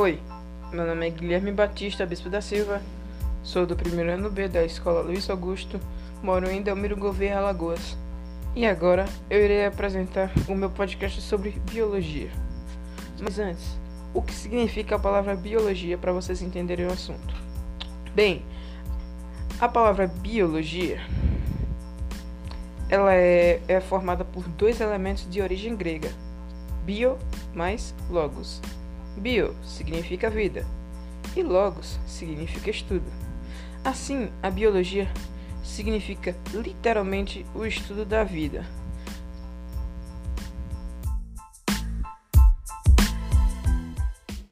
Oi, meu nome é Guilherme Batista Bispo da Silva, sou do primeiro ano B da Escola Luiz Augusto, moro em Delmiro Gouveia, Alagoas. E agora eu irei apresentar o meu podcast sobre biologia. Mas antes, o que significa a palavra biologia para vocês entenderem o assunto? Bem, a palavra biologia ela é, é formada por dois elementos de origem grega: bio mais logos. Bio significa vida e logos significa estudo. Assim, a biologia significa literalmente o estudo da vida.